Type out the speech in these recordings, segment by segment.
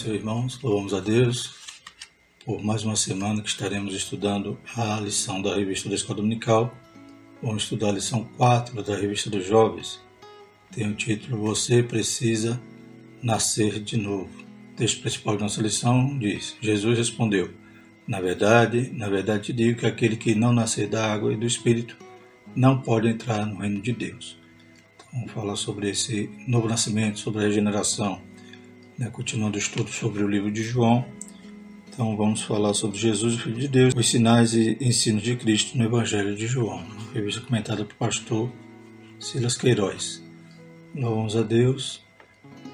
Senhor, irmãos. Louvamos a Deus por mais uma semana que estaremos estudando a lição da revista da Escola Dominical. Vamos estudar a lição 4 da revista dos Jovens. Tem o título Você Precisa Nascer de Novo. O texto principal de nossa lição diz: Jesus respondeu: Na verdade, na verdade te digo que aquele que não nascer da água e do Espírito não pode entrar no reino de Deus. Então, vamos falar sobre esse novo nascimento, sobre a regeneração né, continuando o estudo sobre o livro de João. Então vamos falar sobre Jesus, o Filho de Deus, os sinais e ensinos de Cristo no Evangelho de João, revista comentada pelo pastor Silas Queiroz. Louvamos a Deus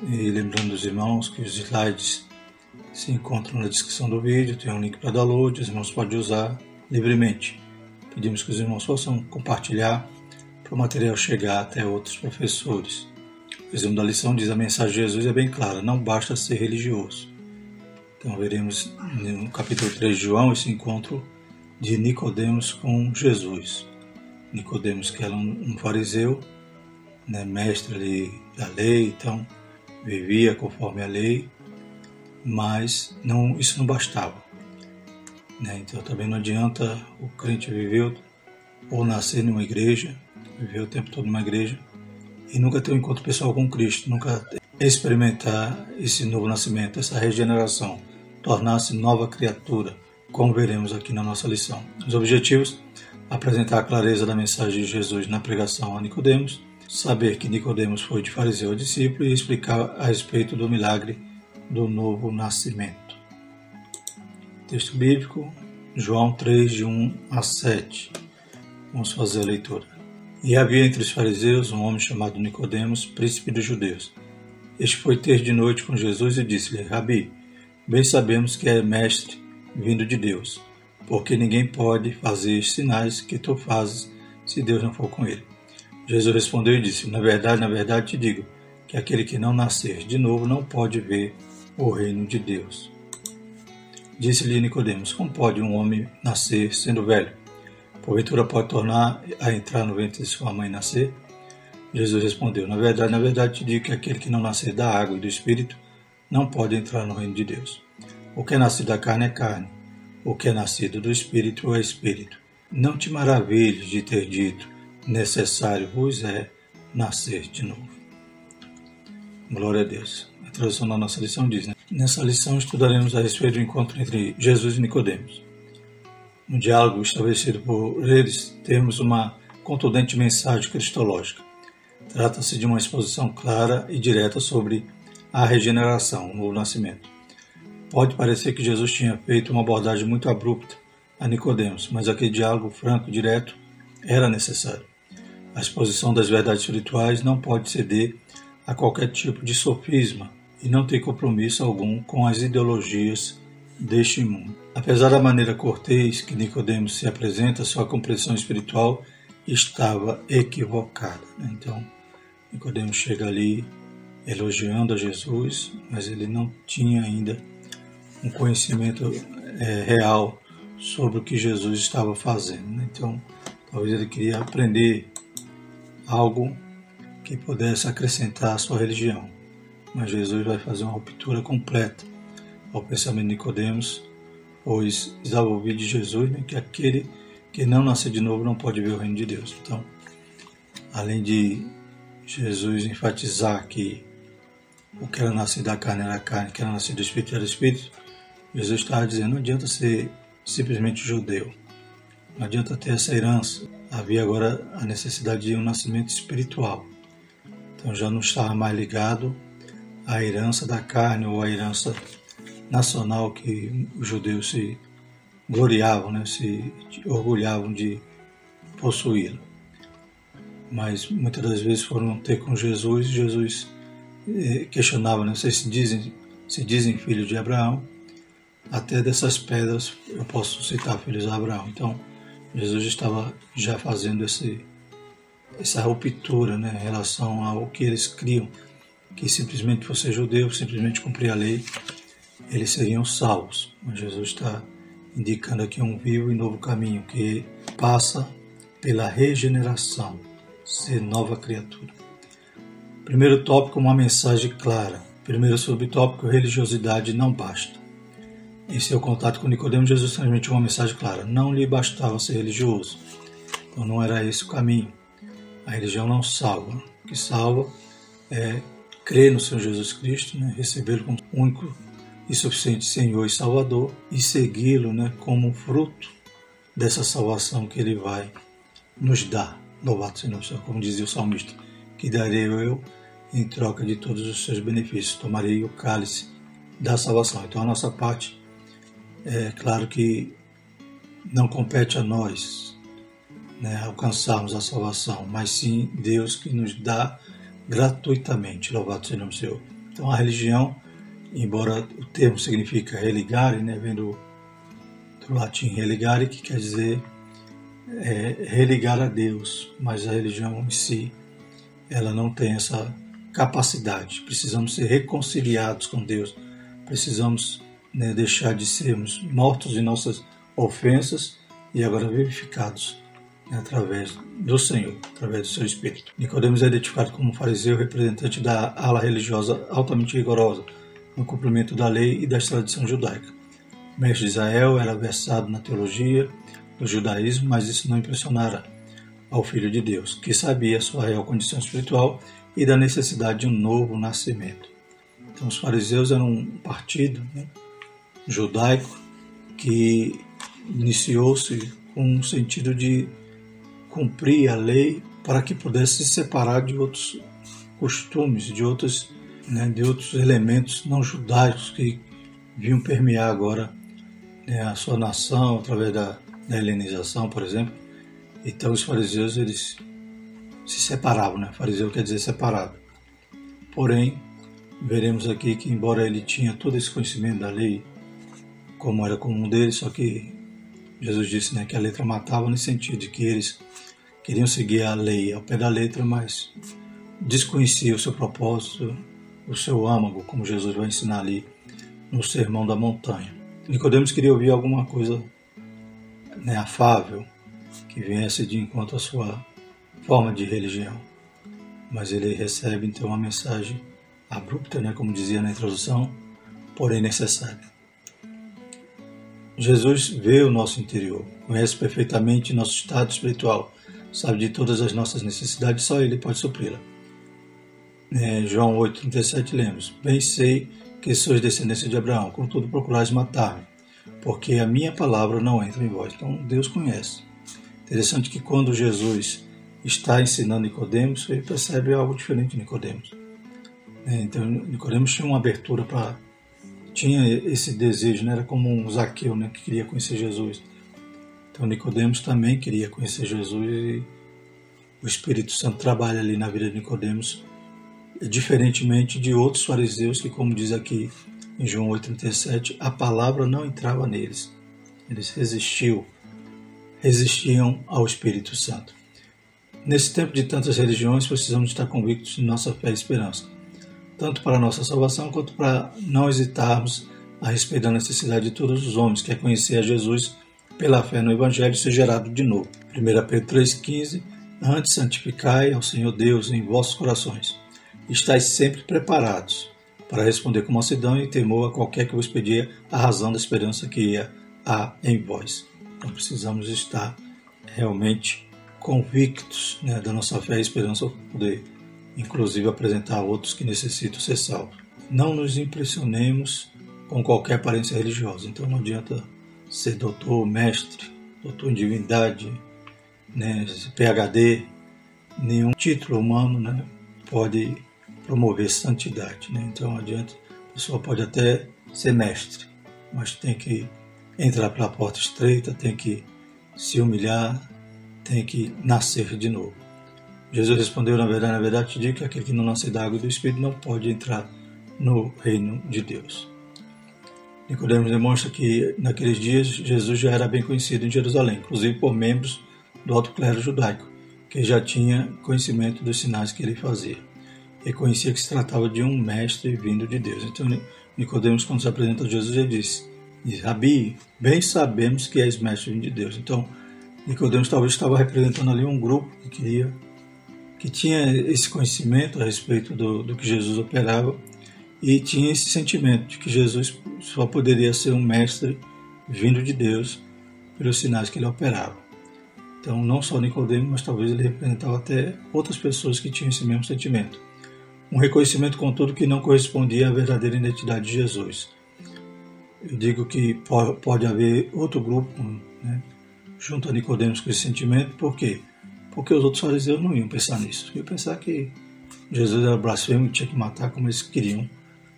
e lembrando os irmãos que os slides se encontram na descrição do vídeo, tem um link para download, os irmãos podem usar livremente. Pedimos que os irmãos possam compartilhar para o material chegar até outros professores. O resumo da lição diz: a mensagem de Jesus é bem clara, não basta ser religioso. Então veremos no capítulo 3 de João esse encontro de Nicodemos com Jesus. Nicodemos que era um fariseu, né, mestre ali da lei, então vivia conforme a lei, mas não, isso não bastava. Né? Então também não adianta o crente viver ou nascer numa igreja, viver o tempo todo numa igreja, e nunca ter um encontro pessoal com Cristo, nunca experimentar esse novo nascimento, essa regeneração, tornar-se nova criatura, como veremos aqui na nossa lição. Os objetivos: apresentar a clareza da mensagem de Jesus na pregação a Nicodemos, saber que Nicodemos foi de fariseu a discípulo e explicar a respeito do milagre do novo nascimento. Texto bíblico, João 3, de 1 a 7. Vamos fazer a leitura. E havia entre os fariseus um homem chamado Nicodemos, príncipe dos judeus. Este foi ter de noite com Jesus e disse-lhe: Rabi, bem sabemos que é mestre vindo de Deus, porque ninguém pode fazer os sinais que tu fazes se Deus não for com ele. Jesus respondeu e disse: Na verdade, na verdade te digo que aquele que não nascer de novo não pode ver o reino de Deus. Disse-lhe Nicodemos: Como pode um homem nascer sendo velho? Porventura pode tornar a entrar no ventre de sua mãe nascer? Jesus respondeu: Na verdade, na verdade te digo que aquele que não nascer da água e do Espírito não pode entrar no reino de Deus. O que é nascido da carne é carne, o que é nascido do Espírito é Espírito. Não te maravilhes de ter dito: necessário vos é nascer de novo. Glória a Deus. A tradução da nossa lição diz: né? Nessa lição estudaremos a respeito do encontro entre Jesus e Nicodemos no diálogo estabelecido por eles, temos uma contundente mensagem cristológica. Trata-se de uma exposição clara e direta sobre a regeneração, o novo nascimento. Pode parecer que Jesus tinha feito uma abordagem muito abrupta a Nicodemos, mas aquele diálogo franco e direto era necessário. A exposição das verdades espirituais não pode ceder a qualquer tipo de sofisma e não tem compromisso algum com as ideologias deste mundo. Apesar da maneira cortês que Nicodemos se apresenta, sua compreensão espiritual estava equivocada. Né? Então, Nicodemos chega ali elogiando a Jesus, mas ele não tinha ainda um conhecimento é, real sobre o que Jesus estava fazendo. Né? Então, talvez ele queria aprender algo que pudesse acrescentar à sua religião. Mas Jesus vai fazer uma ruptura completa ao pensamento de Nicodemos, pois estava ouvido de Jesus né, que aquele que não nasce de novo não pode ver o reino de Deus. Então, além de Jesus enfatizar que o que era nascido da carne era carne, o que era nascido do Espírito era Espírito, Jesus estava dizendo, não adianta ser simplesmente judeu, não adianta ter essa herança. Havia agora a necessidade de um nascimento espiritual. Então já não estava mais ligado à herança da carne ou à herança nacional que os judeus se gloriavam, né, se orgulhavam de possuí-lo. Mas muitas das vezes foram ter com Jesus, Jesus eh, questionava, né, vocês se dizem, se dizem filhos de Abraão, até dessas pedras eu posso citar filhos de Abraão. Então, Jesus estava já fazendo esse, essa ruptura né, em relação ao que eles criam, que simplesmente você judeu, simplesmente cumprir a lei, eles seriam salvos. Mas Jesus está indicando aqui um vivo e novo caminho que passa pela regeneração, ser nova criatura. Primeiro tópico, uma mensagem clara. Primeiro subtópico, religiosidade não basta. Em seu contato com Nicodemos, Jesus transmitiu uma mensagem clara: não lhe bastava ser religioso. Então não era esse o caminho. A religião não salva. O que salva é crer no Senhor Jesus Cristo, né, recebê-lo como único e suficiente Senhor e Salvador e segui-lo né, como fruto dessa salvação que ele vai nos dar. Louvado seja o Senhor, como dizia o salmista, que darei eu em troca de todos os seus benefícios, tomarei o cálice da salvação. Então a nossa parte é claro que não compete a nós né, alcançarmos a salvação, mas sim Deus que nos dá gratuitamente. Louvado seja o Senhor. Então a religião, embora o termo significa religare, né, vem do, latim religare, que quer dizer é, religar a Deus, mas a religião em si, ela não tem essa capacidade. Precisamos ser reconciliados com Deus, precisamos né, deixar de sermos mortos em nossas ofensas e agora vivificados né, através do Senhor, através do seu Espírito. Nicodemos é identificado como fariseu, representante da ala religiosa altamente rigorosa no cumprimento da lei e da tradição judaica. O mestre Israel era versado na teologia do judaísmo, mas isso não impressionara ao Filho de Deus, que sabia sua real condição espiritual e da necessidade de um novo nascimento. Então, os fariseus eram um partido né, judaico que iniciou-se com um sentido de cumprir a lei para que pudesse se separar de outros costumes, de outros, né, de outros elementos não judaicos que vinham permear agora né, a sua nação através da, da helenização, por exemplo. Então os fariseus eles se separavam, né? Fariseu quer dizer separado. Porém, veremos aqui que embora ele tinha todo esse conhecimento da lei, como era comum dele, só que Jesus disse né, que a letra matava no sentido de que eles queriam seguir a lei ao pé da letra, mas desconheciam o seu propósito, o seu âmago, como Jesus vai ensinar ali no Sermão da Montanha. Nicodemos queria ouvir alguma coisa né, afável que viesse de encontro à sua forma de religião, mas ele recebe então uma mensagem abrupta, né, como dizia na introdução, porém necessária. Jesus vê o nosso interior, conhece perfeitamente nosso estado espiritual, sabe de todas as nossas necessidades, só Ele pode supri-la. É, João 8,37 lemos: Bem sei que sois descendência de Abraão, contudo procurais matar-me, porque a minha palavra não entra em vós. Então Deus conhece. Interessante que quando Jesus está ensinando Nicodemos, ele percebe algo diferente de Nicodemos. É, então Nicodemos tinha uma abertura para tinha esse desejo, né? era como um Zaqueu né? que queria conhecer Jesus. Então Nicodemos também queria conhecer Jesus e o Espírito Santo trabalha ali na vida de Nicodemos, diferentemente de outros fariseus que, como diz aqui em João 8,37, a palavra não entrava neles. Eles resistiam, resistiam ao Espírito Santo. Nesse tempo de tantas religiões, precisamos estar convictos de nossa fé e esperança tanto para a nossa salvação quanto para não hesitarmos a respeito da necessidade de todos os homens, que é conhecer a Jesus pela fé no Evangelho e ser gerado de novo. 1 Pedro 3,15 Antes santificai ao Senhor Deus em vossos corações. Estais sempre preparados para responder com mansidão e temor a qualquer que vos pedir a razão da esperança que há em vós. Então precisamos estar realmente convictos né, da nossa fé e esperança para poder inclusive apresentar a outros que necessitam ser salvos. Não nos impressionemos com qualquer aparência religiosa, então não adianta ser doutor, mestre, doutor em divindade, né, PhD, nenhum título humano né, pode promover santidade. Né? Então adianta, a pessoa pode até ser mestre, mas tem que entrar pela porta estreita, tem que se humilhar, tem que nascer de novo. Jesus respondeu, na verdade, na verdade te digo que aquele que não nasce da água do Espírito não pode entrar no reino de Deus. Nicodemos demonstra que naqueles dias Jesus já era bem conhecido em Jerusalém, inclusive por membros do alto clero judaico, que já tinha conhecimento dos sinais que ele fazia. Reconhecia que se tratava de um mestre vindo de Deus. Então Nicodemos, quando se apresenta a Jesus, ele disse, Rabi, bem sabemos que és mestre vindo de Deus. Então Nicodemos talvez estava representando ali um grupo que queria que tinha esse conhecimento a respeito do, do que Jesus operava e tinha esse sentimento de que Jesus só poderia ser um mestre vindo de Deus pelos sinais que ele operava. Então, não só Nicodemo, mas talvez ele representava até outras pessoas que tinham esse mesmo sentimento. Um reconhecimento, contudo, que não correspondia à verdadeira identidade de Jesus. Eu digo que pode haver outro grupo né, junto a Nicodemos com esse sentimento, por quê? Porque os outros fariseus não iam pensar nisso. Iam pensar que Jesus era blasfemo e tinha que matar como eles queriam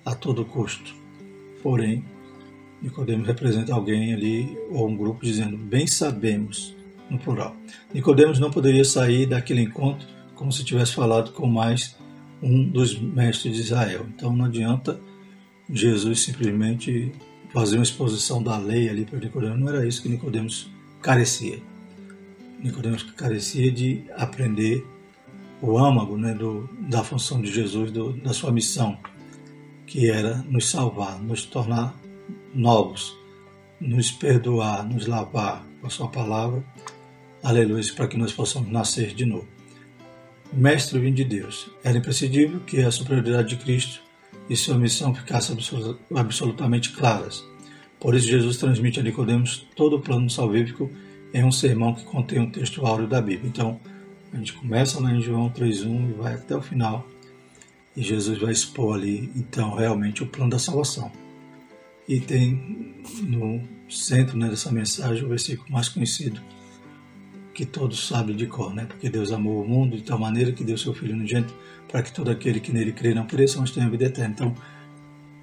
a todo custo. Porém, Nicodemos representa alguém ali ou um grupo dizendo: "Bem sabemos", no plural. Nicodemos não poderia sair daquele encontro como se tivesse falado com mais um dos mestres de Israel. Então não adianta Jesus simplesmente fazer uma exposição da lei ali para Nicodemos. Não era isso que Nicodemos carecia. Nicodemos carecia de aprender o âmago né, do, da função de Jesus, do, da sua missão, que era nos salvar, nos tornar novos, nos perdoar, nos lavar com a sua palavra, aleluia, para que nós possamos nascer de novo. Mestre vindo de Deus, era imprescindível que a superioridade de Cristo e sua missão ficassem absolutamente claras. Por isso Jesus transmite a Nicodemos todo o plano salvífico em um sermão que contém um texto áureo da Bíblia. Então, a gente começa lá em João 3.1 e vai até o final e Jesus vai expor ali, então, realmente o plano da salvação. E tem no centro né, dessa mensagem o versículo mais conhecido, que todos sabem de cor, né? Porque Deus amou o mundo de tal maneira que deu seu Filho unigênito para que todo aquele que nele crê não pereça, mas tenha vida eterna. Então,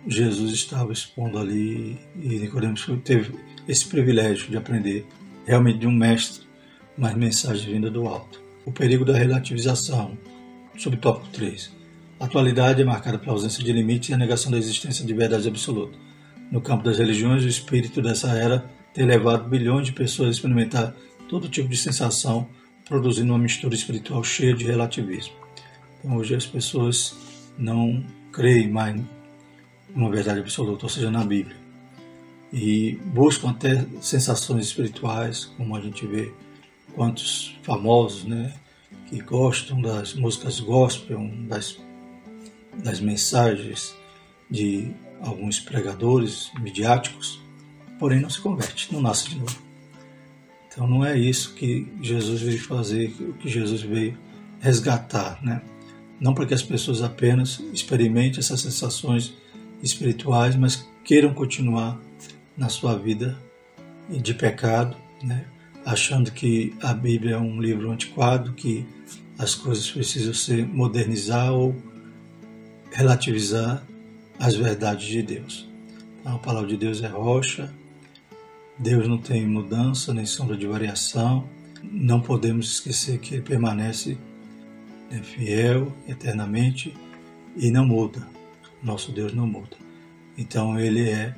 Jesus estava expondo ali e Nicodemos teve esse privilégio de aprender realmente de um mestre, mas mensagem vinda do alto. O perigo da relativização, subtópico 3. A atualidade é marcada pela ausência de limites e a negação da existência de verdade absoluta. No campo das religiões, o espírito dessa era tem levado bilhões de pessoas a experimentar todo tipo de sensação, produzindo uma mistura espiritual cheia de relativismo. Então, hoje as pessoas não creem mais numa verdade absoluta, ou seja, na Bíblia. E buscam até sensações espirituais, como a gente vê quantos famosos, né, que gostam das músicas gospel, das das mensagens de alguns pregadores midiáticos, porém não se converte, não nasce de novo. Então não é isso que Jesus veio fazer, o que Jesus veio resgatar, né? Não para que as pessoas apenas experimentem essas sensações espirituais, mas queiram continuar na sua vida de pecado, né? achando que a Bíblia é um livro antiquado, que as coisas precisam se modernizar ou relativizar as verdades de Deus. Então, a palavra de Deus é rocha, Deus não tem mudança nem sombra de variação, não podemos esquecer que Ele permanece né, fiel eternamente e não muda. Nosso Deus não muda. Então Ele é,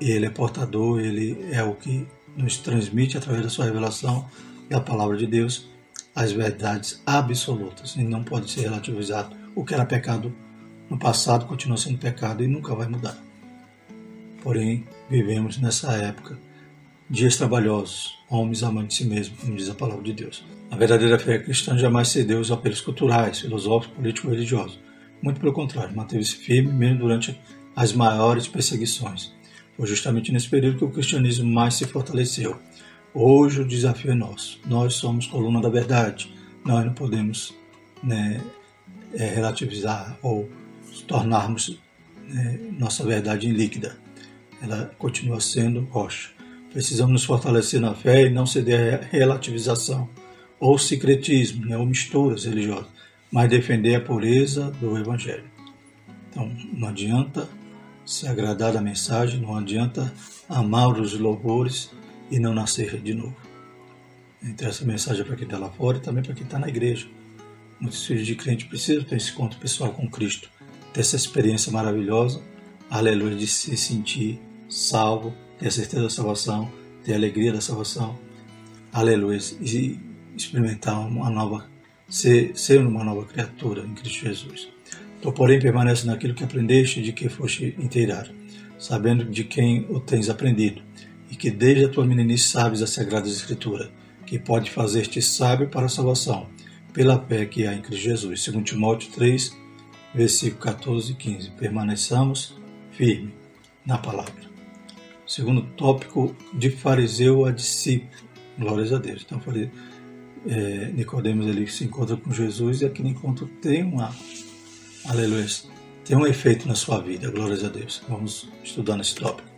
Ele é portador, Ele é o que nos transmite através da sua revelação da palavra de Deus as verdades absolutas e não pode ser relativizado o que era pecado no passado continua sendo pecado e nunca vai mudar. Porém, vivemos nessa época dias trabalhosos, homens amantes de si mesmos, como diz a palavra de Deus. A verdadeira fé cristã jamais cedeu aos apelos culturais, filosóficos, políticos e religiosos. Muito pelo contrário, manteve-se firme mesmo durante as maiores perseguições. Foi justamente nesse período que o cristianismo mais se fortaleceu. Hoje o desafio é nosso. Nós somos coluna da verdade. Nós não podemos né, é, relativizar ou tornarmos né, nossa verdade líquida. Ela continua sendo rocha. Precisamos nos fortalecer na fé e não ceder à relativização ou secretismo, né, ou misturas religiosas, mas defender a pureza do Evangelho. Então, não adianta se agradar da mensagem, não adianta amar os louvores e não nascer de novo. Então, essa mensagem é para quem está lá fora e também para quem está na igreja. Muitos filhos de crente precisam ter esse encontro pessoal com Cristo ter essa experiência maravilhosa, aleluia, de se sentir salvo, ter a certeza da salvação, ter a alegria da salvação, aleluia, e experimentar uma nova, ser, ser uma nova criatura em Cristo Jesus. Tu, porém, permanece naquilo que aprendeste de que foste inteirado, sabendo de quem o tens aprendido, e que desde a tua meninice sabes as Sagradas Escrituras, que pode fazer-te sábio para a salvação, pela fé que há em Cristo Jesus. 2 Timóteo 3, versículo 14 e 15. Permaneçamos firme na palavra. Segundo tópico, de fariseu a discípulo. Glórias a Deus. Então, é, Nicodemos ele se encontra com Jesus e aquele encontro tem uma, aleluia, tem um efeito na sua vida. Glórias a Deus. Vamos estudar nesse tópico.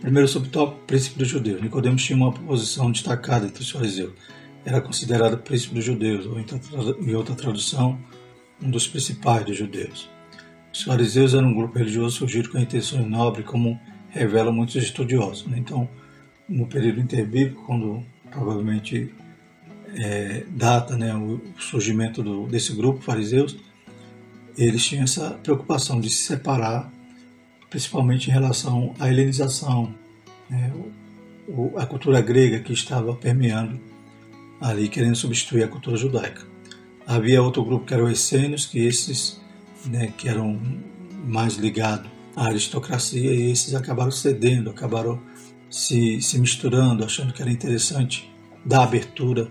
Primeiro subtópico, príncipe dos judeus. Nicodemos tinha uma posição destacada entre os fariseus. Era considerado príncipe dos judeus, ou em outra tradução, um dos principais dos judeus. Os fariseus eram um grupo religioso surgido com intenções nobres, como revelam muitos estudiosos. Né? Então, no período interbíblico, quando provavelmente é, data né, o surgimento do, desse grupo fariseus, eles tinham essa preocupação de se separar, principalmente em relação à helenização, né, o, a cultura grega que estava permeando ali, querendo substituir a cultura judaica. Havia outro grupo que eram os essênios, que esses né, que eram mais ligados à aristocracia e esses acabaram cedendo, acabaram se, se misturando, achando que era interessante dar abertura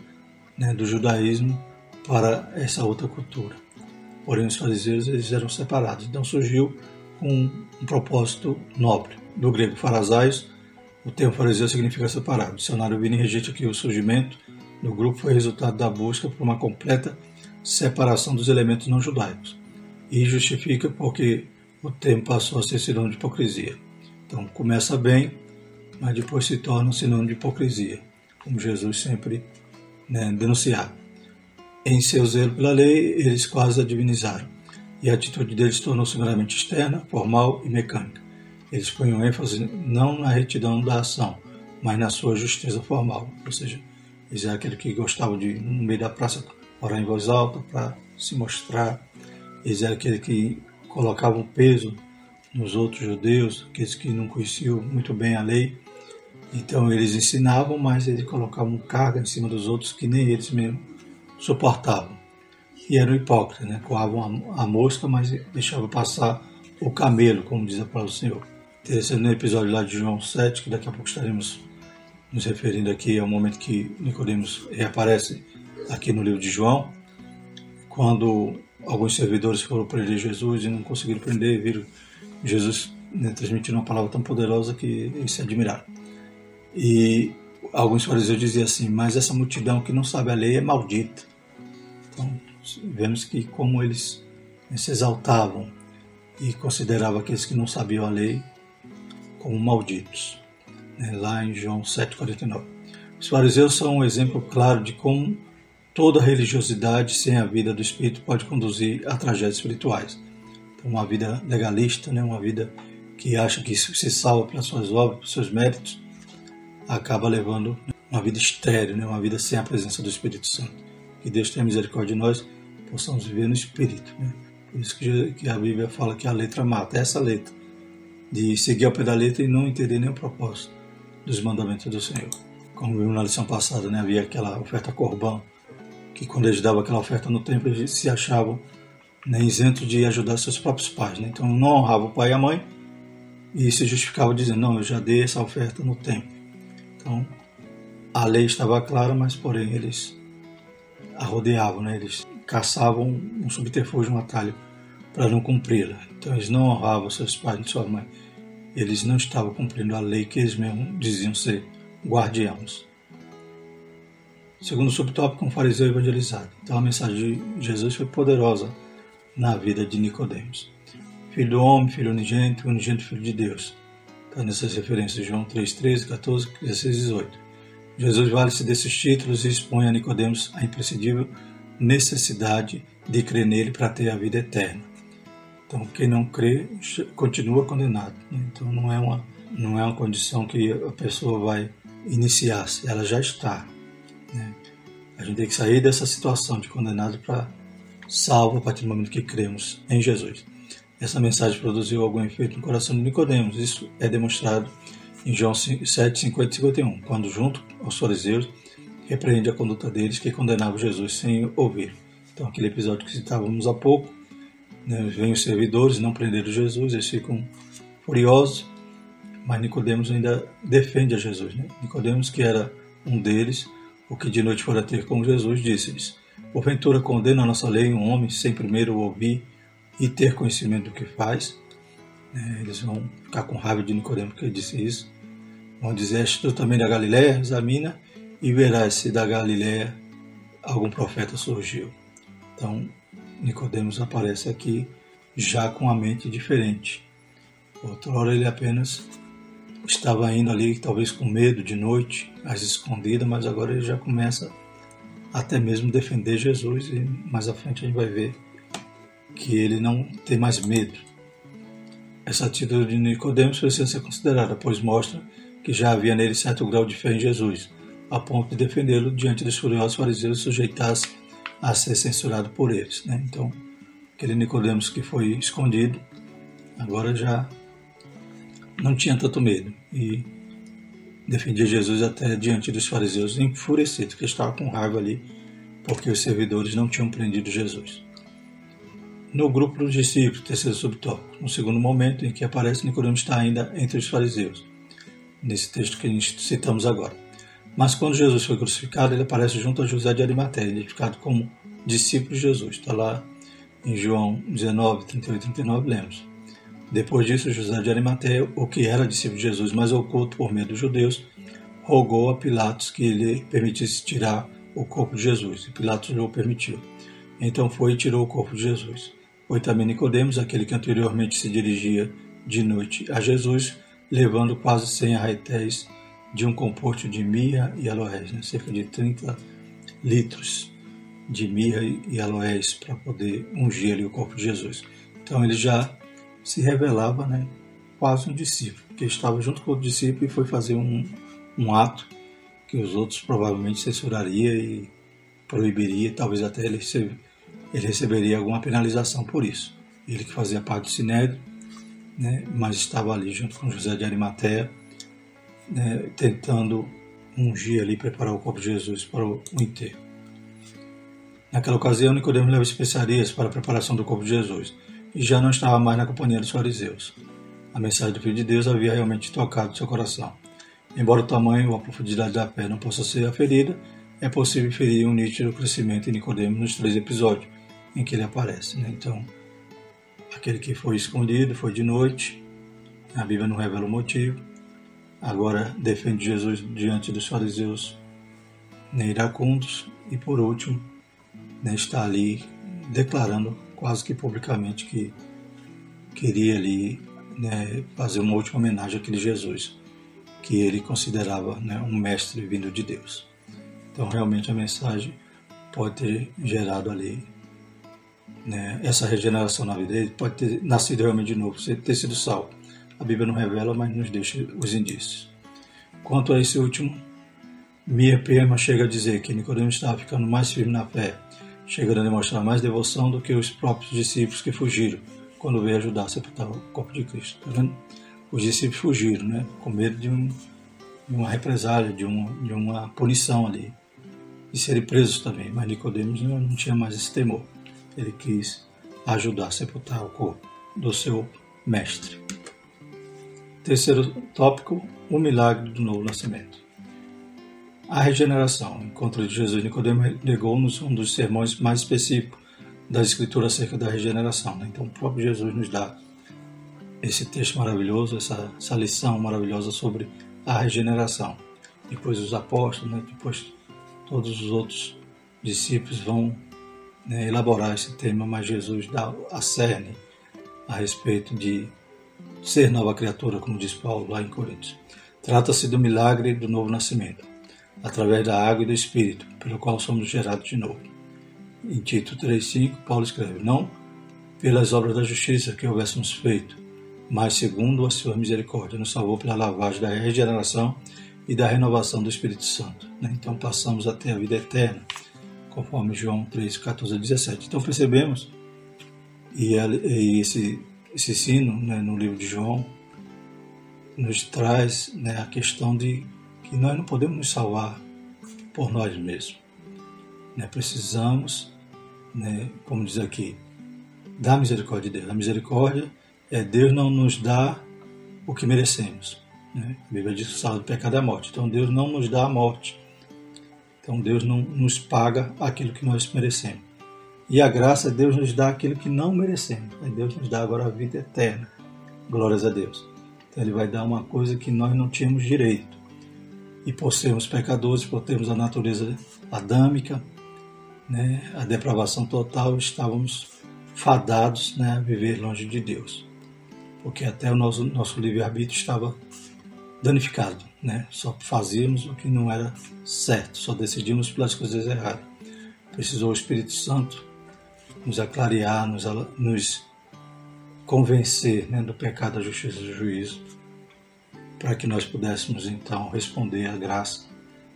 né, do judaísmo para essa outra cultura. Porém, os fariseus eles eram separados. Então surgiu um, um propósito nobre. Do grego farasaios, o termo fariseu significa separado. O dicionário Vini rejeita que o surgimento do grupo foi resultado da busca por uma completa separação dos elementos não judaicos e justifica porque o termo passou a ser sinônimo de hipocrisia. Então começa bem, mas depois se torna um sinônimo de hipocrisia, como Jesus sempre né, denunciava. Em seu zelo pela lei, eles quase a divinizaram, e a atitude deles tornou-se meramente externa, formal e mecânica. Eles punham ênfase não na retidão da ação, mas na sua justeza formal, ou seja, eles eram aquele que gostavam de, no meio da praça, orar em voz alta para se mostrar. Eles eram aquele que colocavam peso nos outros judeus, aqueles que não conheciam muito bem a lei. Então eles ensinavam, mas eles colocavam carga em cima dos outros que nem eles mesmos suportavam. E eram hipócritas, né? coavam a, mosca, mas deixavam passar o camelo, como diz a palavra do Senhor. Interessante no episódio lá de João 7, que daqui a pouco estaremos nos referindo aqui ao momento que Nicodemos reaparece aqui no livro de João, quando alguns servidores foram prender Jesus e não conseguiram prender, viram Jesus né, transmitindo uma palavra tão poderosa que eles se admiraram. E alguns fariseus diziam assim: Mas essa multidão que não sabe a lei é maldita. Então, vemos que como eles se exaltavam e consideravam aqueles que não sabiam a lei como malditos. Né, lá em João 7,49. Os fariseus são um exemplo claro de como Toda religiosidade sem a vida do espírito pode conduzir a tragédias espirituais. Então, uma vida legalista, né, uma vida que acha que se salva pelas suas obras, pelos seus méritos, acaba levando uma vida estéril, né, uma vida sem a presença do Espírito Santo. Que Deus tenha misericórdia de nós, possamos viver no Espírito. Né? Por isso que a Bíblia fala que a letra mata, essa letra, de seguir ao pé da letra e não entender o propósito dos mandamentos do Senhor. Como vimos na lição passada, né, havia aquela oferta corbão, que quando eles davam aquela oferta no templo, eles se achavam né, isentos de ajudar seus próprios pais. Né? Então não honravam o pai e a mãe e se justificavam dizendo, não, eu já dei essa oferta no templo. Então a lei estava clara, mas porém eles a rodeavam, né? eles caçavam um subterfúgio, um atalho para não cumpri-la. Então eles não honravam seus pais e sua mãe. Eles não estavam cumprindo a lei que eles mesmos diziam ser guardiãos. Segundo subtópico, um fariseu evangelizado. Então a mensagem de Jesus foi poderosa na vida de Nicodemos. Filho do homem, filho unigênito, unigênito filho de Deus. Está nessas referências João 3, 13, 14, 16 18. Jesus vale-se desses títulos e expõe a Nicodemos a imprescindível necessidade de crer nele para ter a vida eterna. Então, quem não crê continua condenado. Né? Então, não é uma não é uma condição que a pessoa vai iniciar-se, ela já está. Né? A gente tem que sair dessa situação de condenado para salvo a partir do momento que cremos em Jesus. Essa mensagem produziu algum efeito no coração de Nicodemos. Isso é demonstrado em João 7, 50 e 51, quando, junto aos fariseus, repreende a conduta deles que condenavam Jesus sem ouvir. Então, aquele episódio que citávamos há pouco, né, os servidores, não prenderam Jesus, eles ficam furiosos, mas Nicodemos ainda defende a Jesus. Né? Nicodemos, que era um deles, o que de noite fora ter com Jesus, disse-lhes: Porventura condena a nossa lei um homem sem primeiro ouvir e ter conhecimento do que faz? É, eles vão ficar com raiva de Nicodemo porque ele disse isso. Vão dizer, és tu também da Galiléia? Examina e verás se da Galiléia algum profeta surgiu. Então, Nicodemos aparece aqui já com a mente diferente. Outrora ele apenas estava indo ali, talvez com medo de noite, às escondidas, mas agora ele já começa até mesmo defender Jesus e mais à frente a gente vai ver que ele não tem mais medo. Essa atitude de Nicodemos precisa ser considerada, pois mostra que já havia nele certo grau de fé em Jesus, a ponto de defendê-lo diante dos furiosos fariseus e a ser censurado por eles. Né? Então, aquele Nicodemos que foi escondido, agora já não tinha tanto medo e defendia Jesus até diante dos fariseus, enfurecido, que estava com raiva ali, porque os servidores não tinham prendido Jesus. No grupo dos discípulos, terceiro subtópico, no segundo momento em que aparece Nicodemos está ainda entre os fariseus, nesse texto que citamos agora. Mas quando Jesus foi crucificado, ele aparece junto a José de Arimateia, identificado como discípulo de Jesus. Está lá em João 19, 38 e 39, lemos. Depois disso, José de Arimateia, o que era discípulo de Jesus, mas oculto por medo dos judeus, rogou a Pilatos que lhe permitisse tirar o corpo de Jesus, e Pilatos lhe o permitiu. Então foi e tirou o corpo de Jesus. Foi também Nicodemos, aquele que anteriormente se dirigia de noite a Jesus, levando quase cem arretéis de um composto de mirra e aloés, né? cerca de 30 litros de mirra e aloés para poder ungir ali o corpo de Jesus. Então ele já se revelava né, quase um discípulo, que estava junto com o discípulo e foi fazer um, um ato que os outros provavelmente censuraria e proibiria, talvez até ele, ele receberia alguma penalização por isso. Ele que fazia parte do Sinédrio, né, mas estava ali junto com José de Arimateia, né, tentando ungir ali, preparar o corpo de Jesus para o enterro. Naquela ocasião, Nicodemo leva especiarias para a preparação do corpo de Jesus e já não estava mais na companhia dos fariseus. A mensagem do Filho de Deus havia realmente tocado seu coração. Embora o tamanho ou a profundidade da fé não possa ser aferida, é possível inferir um nítido crescimento em Nicodemo nos três episódios em que ele aparece. Né? Então, aquele que foi escondido foi de noite, a Bíblia não revela o motivo, agora defende Jesus diante dos fariseus né, iracundos e por último né, está ali declarando quase que publicamente que queria ali né, fazer uma última homenagem àquele Jesus que ele considerava né, um mestre vindo de Deus. Então realmente a mensagem pode ter gerado ali né, essa regeneração na vida dele, pode ter nascido realmente de novo, ter sido salvo. A Bíblia não revela, mas nos deixa os indícios. Quanto a esse último, Mia Perma chega a dizer que Nicodemos estava ficando mais firme na fé, chegando a demonstrar mais devoção do que os próprios discípulos que fugiram quando veio ajudar a sepultar o corpo de Cristo. Tá vendo? Os discípulos fugiram, né? com medo de, um, de uma represália, de, um, de uma punição ali, de serem presos também. Mas Nicodemos não, não tinha mais esse temor. Ele quis ajudar a sepultar o corpo do seu mestre. Terceiro tópico, o milagre do novo nascimento. A regeneração. O encontro de Jesus e Nicodemo legou-nos um dos sermões mais específicos da Escritura acerca da regeneração. Né? Então, o próprio Jesus nos dá esse texto maravilhoso, essa, essa lição maravilhosa sobre a regeneração. Depois os apóstolos, né? depois todos os outros discípulos vão né, elaborar esse tema, mas Jesus dá a cerne a respeito de ser nova criatura, como diz Paulo lá em Coríntios. Trata-se do milagre do novo nascimento, através da água e do Espírito, pelo qual somos gerados de novo. Em Tito 3,5, Paulo escreve: Não pelas obras da justiça que houvéssemos feito, mas segundo a sua misericórdia, nos salvou pela lavagem da regeneração e da renovação do Espírito Santo. Né? Então passamos até a vida eterna, conforme João 3, 14 a 17. Então percebemos, e esse esse sino né, no livro de João nos traz né, a questão de que nós não podemos nos salvar por nós mesmos. Né? Precisamos, né, como diz aqui, da misericórdia de Deus. A misericórdia é Deus não nos dá o que merecemos. Né? A Bíblia diz que o salário do pecado é a morte. Então Deus não nos dá a morte. Então Deus não nos paga aquilo que nós merecemos. E a graça, Deus nos dá aquilo que não merecemos. Deus nos dá agora a vida eterna. Glórias a Deus. Então Ele vai dar uma coisa que nós não tínhamos direito. E por sermos pecadores, por termos a natureza adâmica, né, a depravação total, estávamos fadados né, a viver longe de Deus. Porque até o nosso, nosso livre-arbítrio estava danificado. Né? Só fazíamos o que não era certo, só decidimos pelas coisas erradas. Precisou o Espírito Santo nos aclarear, nos, nos convencer né, do pecado, da justiça e do juízo, para que nós pudéssemos então responder à graça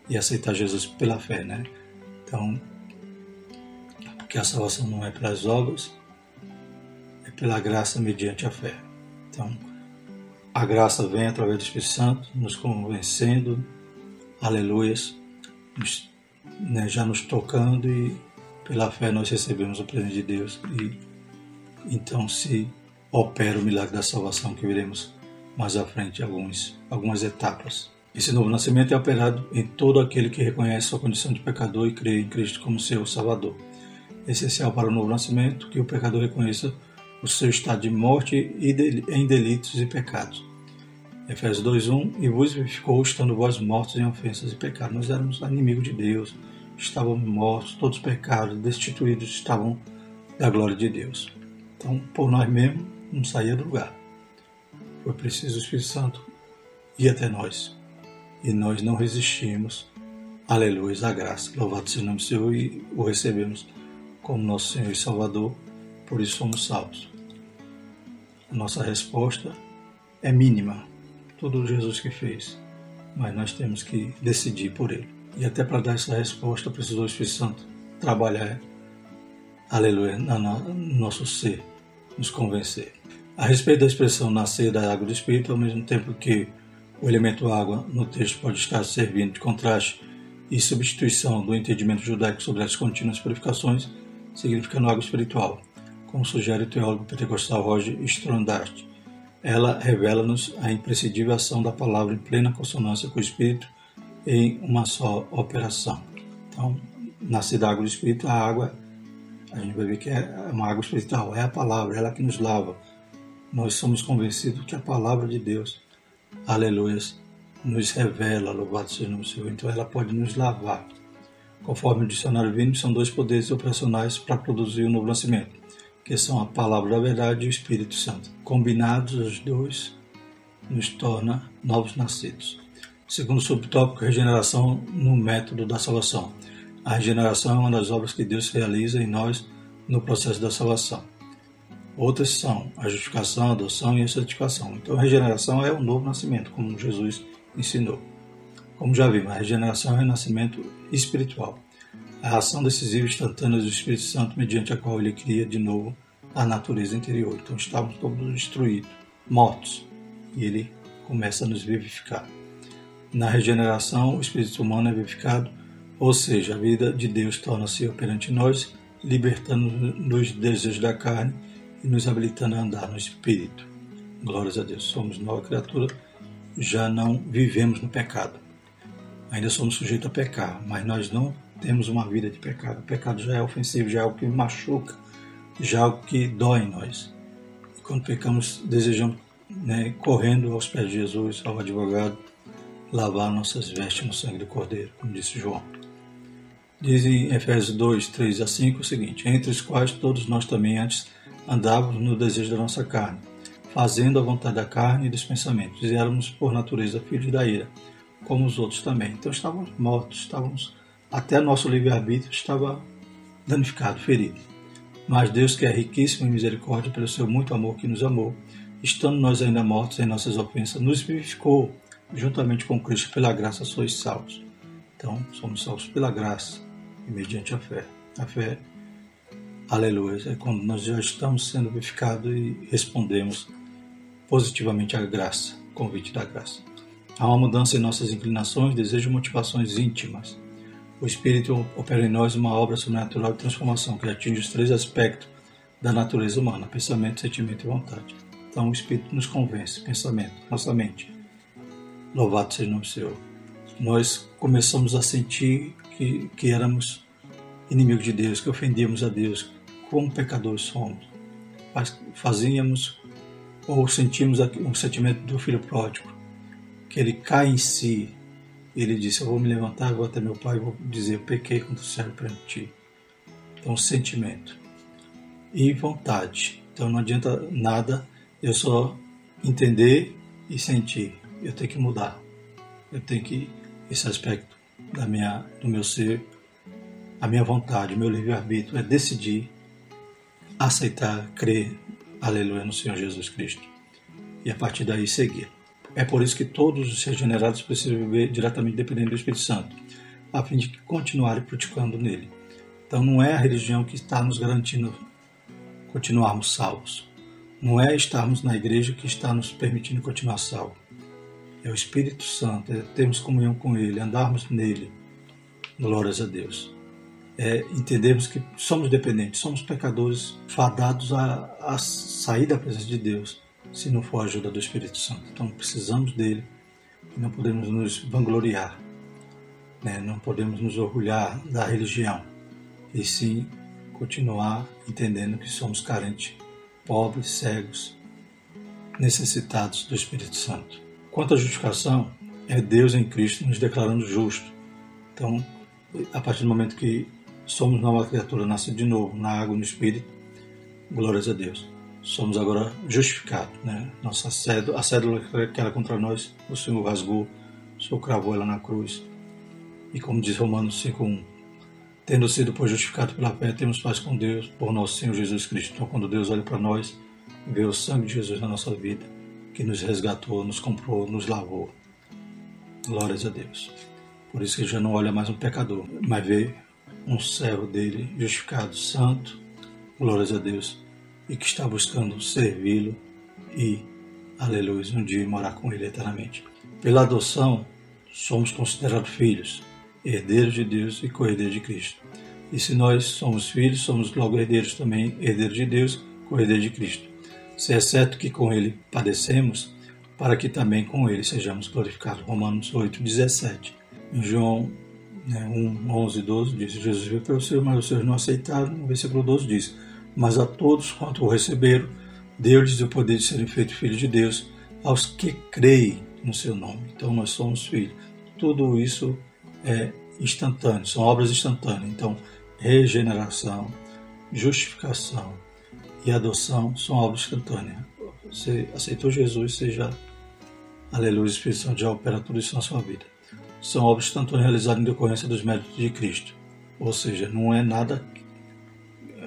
e aceitar Jesus pela fé. Né? Então, porque a salvação não é pelas obras, é pela graça mediante a fé. Então, a graça vem através do Espírito Santo, nos convencendo, aleluias, nos, né, já nos tocando e pela fé nós recebemos o presente de Deus e então se opera o milagre da salvação que veremos mais à frente alguns, algumas etapas. Esse novo nascimento é operado em todo aquele que reconhece sua condição de pecador e crê em Cristo como seu Salvador. É essencial para o novo nascimento que o pecador reconheça o seu estado de morte em delitos e pecados. Efésios 2.1 E vos vivificou estando vós mortos em ofensas e pecados. Nós éramos inimigos de Deus, estávamos mortos, todos pecados, destituídos estavam da glória de Deus. Então, por nós mesmos, não saía do lugar. Foi preciso o Espírito Santo ir até nós. E nós não resistimos. Aleluia, a graça. Louvado seja o nome do Senhor e o recebemos como nosso Senhor e Salvador. Por isso somos salvos. A nossa resposta é mínima. Tudo Jesus que fez. Mas nós temos que decidir por Ele. E até para dar essa resposta, precisou o Espírito Santo trabalhar, aleluia, no nosso ser, nos convencer. A respeito da expressão nascer da água do Espírito, ao mesmo tempo que o elemento água no texto pode estar servindo de contraste e substituição do entendimento judaico sobre as contínuas purificações, significando água espiritual, como sugere o teólogo pentecostal Roger Strondart. Ela revela-nos a imprescindível ação da palavra em plena consonância com o Espírito em uma só operação. Então, nascer da água do Espírito, a água, a gente vai ver que é uma água espiritual, é a palavra, ela que nos lava. Nós somos convencidos que a palavra de Deus, aleluias, nos revela, louvado seja o nome do Senhor. Então, ela pode nos lavar. Conforme o dicionário Vini, são dois poderes operacionais para produzir o novo nascimento, que são a palavra da verdade e o Espírito Santo. Combinados, os dois nos torna novos nascidos. Segundo o subtópico, regeneração no método da salvação. A regeneração é uma das obras que Deus realiza em nós no processo da salvação. Outras são a justificação, a adoção e a santificação. Então, a regeneração é o novo nascimento, como Jesus ensinou. Como já vimos, a regeneração é o nascimento espiritual, a ação decisiva e instantânea do Espírito Santo, mediante a qual ele cria de novo a natureza interior. Então, estávamos todos destruídos, mortos, e ele começa a nos vivificar. Na regeneração, o espírito humano é vivificado, ou seja, a vida de Deus torna-se operante em nós, libertando-nos dos desejos da carne e nos habilitando a andar no espírito. Glórias a Deus. Somos nova criatura, já não vivemos no pecado. Ainda somos sujeitos a pecar, mas nós não temos uma vida de pecado. O pecado já é ofensivo, já é algo que machuca, já é algo que dói em nós. E quando pecamos, desejamos, né, correndo aos pés de Jesus, ao advogado, lavar nossas vestes no sangue do Cordeiro, como disse João. Diz em Efésios 2, 3 a 5 o seguinte: Entre os quais todos nós também antes andávamos no desejo da nossa carne, fazendo a vontade da carne e dos pensamentos, e éramos por natureza filhos da ira, como os outros também. Então estávamos mortos, estávamos até nosso livre-arbítrio estava danificado, ferido. Mas Deus, que é riquíssimo em misericórdia pelo seu muito amor que nos amou, estando nós ainda mortos em nossas ofensas, nos vivificou juntamente com Cristo, pela graça sois salvos. Então, somos salvos pela graça e mediante a fé. A fé, aleluia, é quando nós já estamos sendo vivificados e respondemos positivamente à graça, convite da graça. Há uma mudança em nossas inclinações, desejos e motivações íntimas. O Espírito opera em nós uma obra sobrenatural de transformação que atinge os três aspectos da natureza humana: pensamento, sentimento e vontade. Então, o Espírito nos convence, pensamento, nossa mente, Louvado seja o nome do Senhor. nós começamos a sentir que, que éramos inimigos de Deus, que ofendíamos a Deus, como pecadores somos. Fazíamos ou sentimos um sentimento do filho pródigo, que ele cai em si. Ele disse: Eu vou me levantar, vou até meu pai e vou dizer: Eu pequei contra o céu perante ti. Então, sentimento e vontade. Então, não adianta nada eu só entender e sentir. Eu tenho que mudar. Eu tenho que esse aspecto da minha, do meu ser, a minha vontade, o meu livre-arbítrio é decidir aceitar, crer, aleluia, no Senhor Jesus Cristo. E a partir daí seguir. É por isso que todos os regenerados precisam viver diretamente dependendo do Espírito Santo, a fim de continuarem praticando nele. Então não é a religião que está nos garantindo continuarmos salvos. Não é estarmos na igreja que está nos permitindo continuar salvos é o Espírito Santo, é termos comunhão com Ele, andarmos nele. Glórias a Deus. É entendermos que somos dependentes, somos pecadores fadados a, a sair da presença de Deus se não for a ajuda do Espírito Santo. Então precisamos dele e não podemos nos vangloriar, né? não podemos nos orgulhar da religião e sim continuar entendendo que somos carentes, pobres, cegos, necessitados do Espírito Santo. Quanto à justificação, é Deus em Cristo nos declarando justo. Então, a partir do momento que somos nova criatura, nascida de novo, na água e no Espírito, glórias a Deus. Somos agora justificados. Né? Nossa cédula, a cédula que era contra nós, o Senhor rasgou, o Senhor cravou ela na cruz. E como diz Romanos 5.1, tendo sido por justificado pela fé, temos paz com Deus por nosso Senhor Jesus Cristo. Então, quando Deus olha para nós, vê o sangue de Jesus na nossa vida, que nos resgatou, nos comprou, nos lavou. Glórias a Deus. Por isso que já não olha mais um pecador, mas vê um servo dele justificado, santo, glórias a Deus, e que está buscando servi-lo e, aleluia, um dia morar com ele eternamente. Pela adoção, somos considerados filhos, herdeiros de Deus e co-herdeiros de Cristo. E se nós somos filhos, somos logo herdeiros também, herdeiros de Deus, co-herdeiros de Cristo se é certo que com ele padecemos, para que também com ele sejamos glorificados. Romanos 8, 17. Em João né, 1, 11 12 diz: Jesus veio para os seus, mas os seus não aceitaram. No versículo 12 diz: Mas a todos quanto o receberam, deu-lhes o poder de serem feitos filhos de Deus, aos que creem no seu nome. Então nós somos filhos. Tudo isso é instantâneo, são obras instantâneas. Então, regeneração, justificação, e adoção são obras instantâneas. Você aceitou Jesus, seja aleluia, Espírito Santo já opera tudo isso na sua vida. São obras instantâneas realizadas em decorrência dos méritos de Cristo. Ou seja, não é nada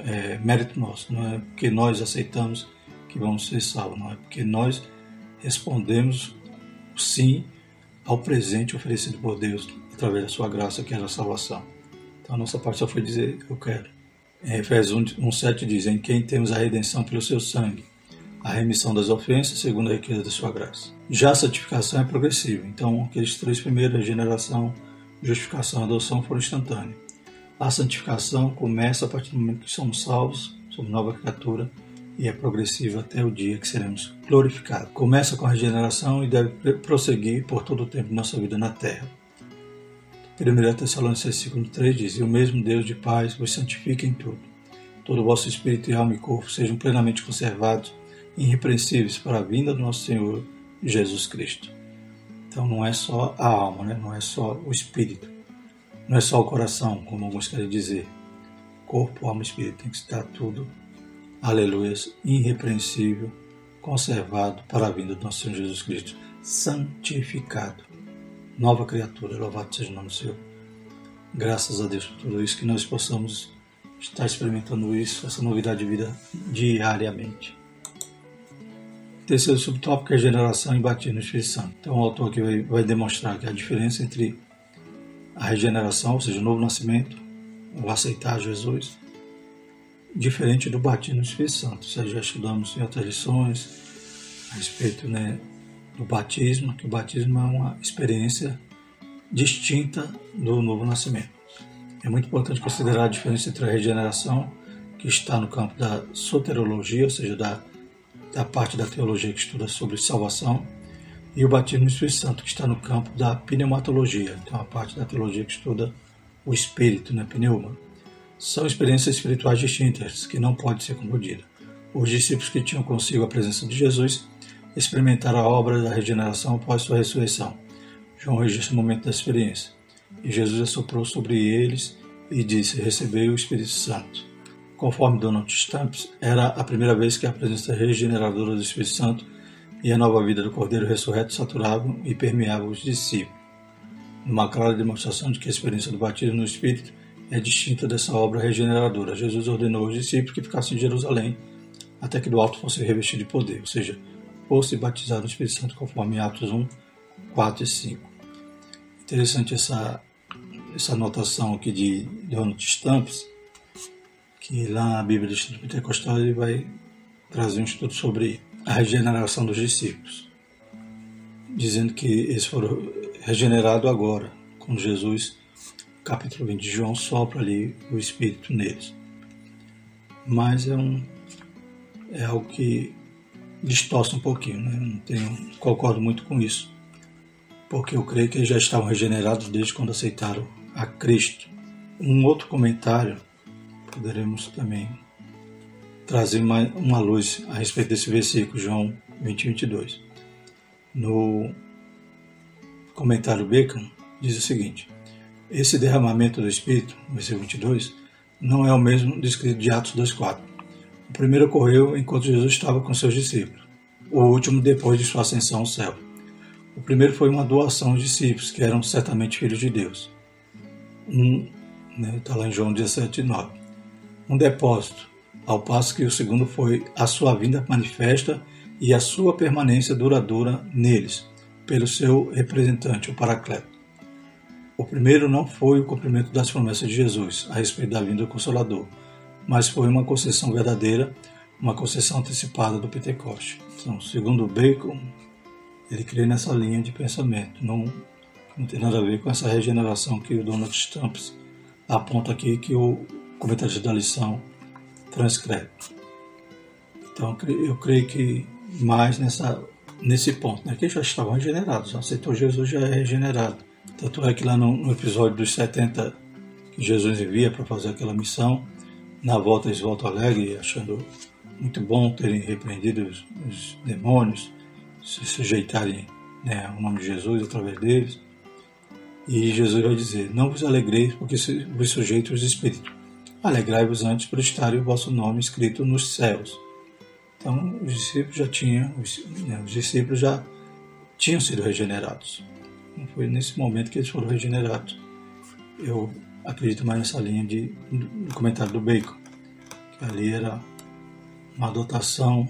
é, mérito nosso, não é porque nós aceitamos que vamos ser salvos, não é porque nós respondemos sim ao presente oferecido por Deus através da sua graça, que é a salvação. Então a nossa parte só foi dizer, eu quero. Em Efésios 1,7 diz: Em quem temos a redenção pelo seu sangue, a remissão das ofensas, segundo a riqueza da sua graça. Já a santificação é progressiva, então aqueles três primeiros, regeneração, justificação e adoção, foram instantâneos. A santificação começa a partir do momento que somos salvos, somos nova criatura, e é progressiva até o dia que seremos glorificados. Começa com a regeneração e deve prosseguir por todo o tempo de nossa vida na terra. 1 Tessalonicenses 5,3 diz: E o mesmo Deus de paz vos santifique em tudo. Todo o vosso espírito alma e corpo sejam plenamente conservados irrepreensíveis para a vinda do nosso Senhor Jesus Cristo. Então não é só a alma, né? não é só o espírito, não é só o coração, como alguns querem dizer. Corpo, alma e espírito tem que estar tudo, aleluia, irrepreensível, conservado para a vinda do nosso Senhor Jesus Cristo, santificado nova criatura. Louvado seja o nome do Senhor. Graças a Deus por tudo isso, que nós possamos estar experimentando isso, essa novidade de vida diariamente. Terceiro subtópico é regeneração e batismo no Espírito Santo. Então, o autor aqui vai, vai demonstrar que a diferença entre a regeneração, ou seja, o novo nascimento, o aceitar Jesus, diferente do batismo no Espírito Santo. Já estudamos em outras lições a respeito né, do batismo, que o batismo é uma experiência distinta do novo nascimento. É muito importante considerar a diferença entre a regeneração, que está no campo da soterologia, ou seja, da, da parte da teologia que estuda sobre salvação, e o batismo no Espírito Santo, que está no campo da pneumatologia, então a parte da teologia que estuda o espírito, né, pneuma. São experiências espirituais distintas que não podem ser confundidas. Os discípulos que tinham consigo a presença de Jesus experimentaram a obra da regeneração após sua ressurreição. João registra o momento da experiência. E Jesus assoprou sobre eles e disse: Recebei o Espírito Santo. Conforme Donald Stamps, era a primeira vez que a presença regeneradora do Espírito Santo e a nova vida do Cordeiro ressurreto saturavam e permeavam os discípulos. Uma clara demonstração de que a experiência do batismo no Espírito é distinta dessa obra regeneradora. Jesus ordenou aos discípulos que ficassem em Jerusalém até que do alto fosse revestido de poder, ou seja, fosse batizado no Espírito Santo conforme Atos 1, 4 e 5. Interessante essa, essa anotação aqui de Donald Stamps, que lá na Bíblia do Instituto Pentecostal ele vai trazer um estudo sobre a regeneração dos discípulos, dizendo que eles foram regenerados agora, quando Jesus, capítulo 20 de João, sopra ali o Espírito neles. Mas é, um, é algo que distorce um pouquinho, né? não tenho, concordo muito com isso, porque eu creio que eles já estavam regenerados desde quando aceitaram a Cristo. Um outro comentário poderemos também trazer uma, uma luz a respeito desse versículo, João 20, 22. No comentário Bacon, diz o seguinte: Esse derramamento do Espírito, versículo 22, não é o mesmo descrito de Atos 2,4. O primeiro ocorreu enquanto Jesus estava com seus discípulos, o último depois de sua ascensão ao céu. O primeiro foi uma doação aos discípulos, que eram certamente filhos de Deus. Um, né, está lá em João 17, 9 um depósito, ao passo que o segundo foi a sua vinda manifesta e a sua permanência duradoura neles, pelo seu representante, o Paracleto. O primeiro não foi o cumprimento das promessas de Jesus a respeito da vinda do Consolador, mas foi uma concessão verdadeira, uma concessão antecipada do Pentecoste. Então, segundo Bacon, ele crê nessa linha de pensamento, não, não tem nada a ver com essa regeneração que o Donald Stamps aponta aqui que o comentários da lição transcreve. Então eu creio que mais nessa, nesse ponto, né, que já estavam regenerados, aceitou Jesus já é regenerado. Tanto é que lá no, no episódio dos 70 que Jesus envia para fazer aquela missão, na volta eles voltam alegre, achando muito bom terem repreendido os, os demônios, se sujeitarem né, ao nome de Jesus através deles. E Jesus vai dizer: Não vos alegreis, porque vos sujeito os espíritos Alegrai-vos antes por estar o vosso nome escrito nos céus. Então, os discípulos já tinham, os, né, os discípulos já tinham sido regenerados. Não foi nesse momento que eles foram regenerados. Eu acredito mais nessa linha de, do comentário do Bacon, que ali era uma dotação,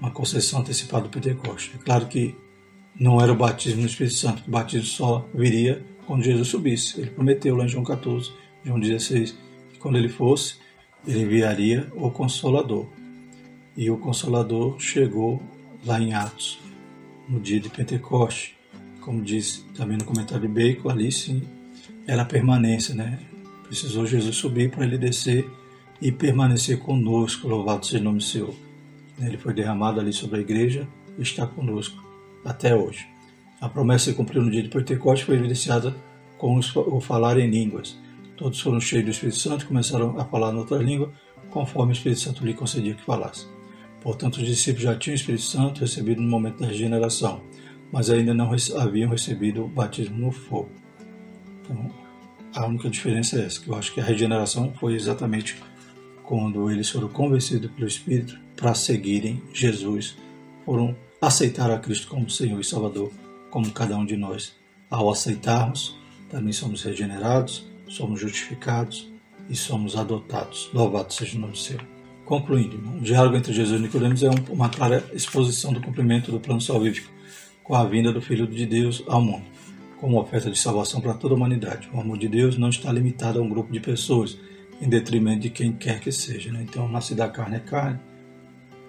uma concessão antecipada do Pentecoste. É claro que não era o batismo no Espírito Santo, o batismo só viria quando Jesus subisse. Ele prometeu lá em João 14, João 16, quando ele fosse, ele enviaria o Consolador. E o Consolador chegou lá em Atos, no dia de Pentecoste. Como diz também no comentário de Bacon, ali sim era a permanência, né? Precisou Jesus subir para ele descer e permanecer conosco, louvado seja o nome do Senhor. Ele foi derramado ali sobre a igreja e está conosco até hoje. A promessa se cumpriu no dia de Pentecostes foi evidenciada com o falar em línguas. Todos foram cheios do Espírito Santo e começaram a falar noutra língua, conforme o Espírito Santo lhe concedia que falasse. Portanto, os discípulos já tinham o Espírito Santo recebido no momento da regeneração, mas ainda não haviam recebido o batismo no fogo. Então, a única diferença é essa, que eu acho que a regeneração foi exatamente quando eles foram convencidos pelo Espírito para seguirem Jesus, foram aceitar a Cristo como Senhor e Salvador, como cada um de nós. Ao aceitarmos, também somos regenerados, somos justificados e somos adotados. Louvado seja o nome do. Concluindo, o diálogo entre Jesus e Nicodemos é uma clara exposição do cumprimento do plano salvífico com a vinda do Filho de Deus ao mundo, como oferta de salvação para toda a humanidade. O amor de Deus não está limitado a um grupo de pessoas, em detrimento de quem quer que seja. Né? Então, nascer da carne é carne.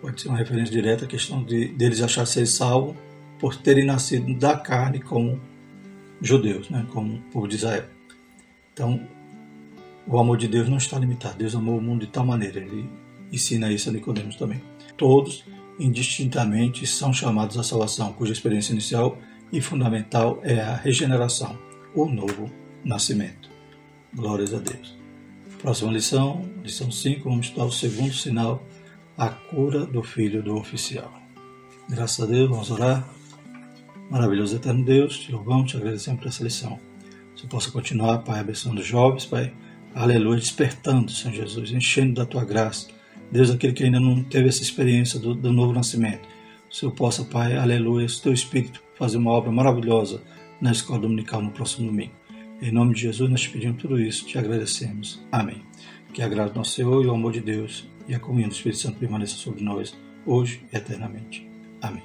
Pode ser uma referência direta à questão de deles achar ser salvo por terem nascido da carne como judeus, né? como povo de Israel. Então, o amor de Deus não está limitado. Deus amou o mundo de tal maneira, ele ensina isso a Nicodemos também. Todos indistintamente são chamados à salvação, cuja experiência inicial e fundamental é a regeneração, o novo nascimento. Glórias a Deus. Próxima lição, lição 5, vamos estudar o segundo sinal, a cura do filho do oficial. Graças a Deus, vamos orar. Maravilhoso eterno Deus, te louvamos, te agradecemos por essa lição. Eu possa continuar, Pai, abençoando os jovens, Pai, aleluia, despertando, Senhor Jesus, enchendo da tua graça. Deus, aquele que ainda não teve essa experiência do, do novo nascimento. Se eu possa, Pai, aleluia, esse teu Espírito fazer uma obra maravilhosa na escola dominical no próximo domingo. Em nome de Jesus, nós te pedimos tudo isso, te agradecemos. Amém. Que a graça do nosso Senhor e o amor de Deus e a comunhão do Espírito Santo permaneça sobre nós, hoje e eternamente. Amém.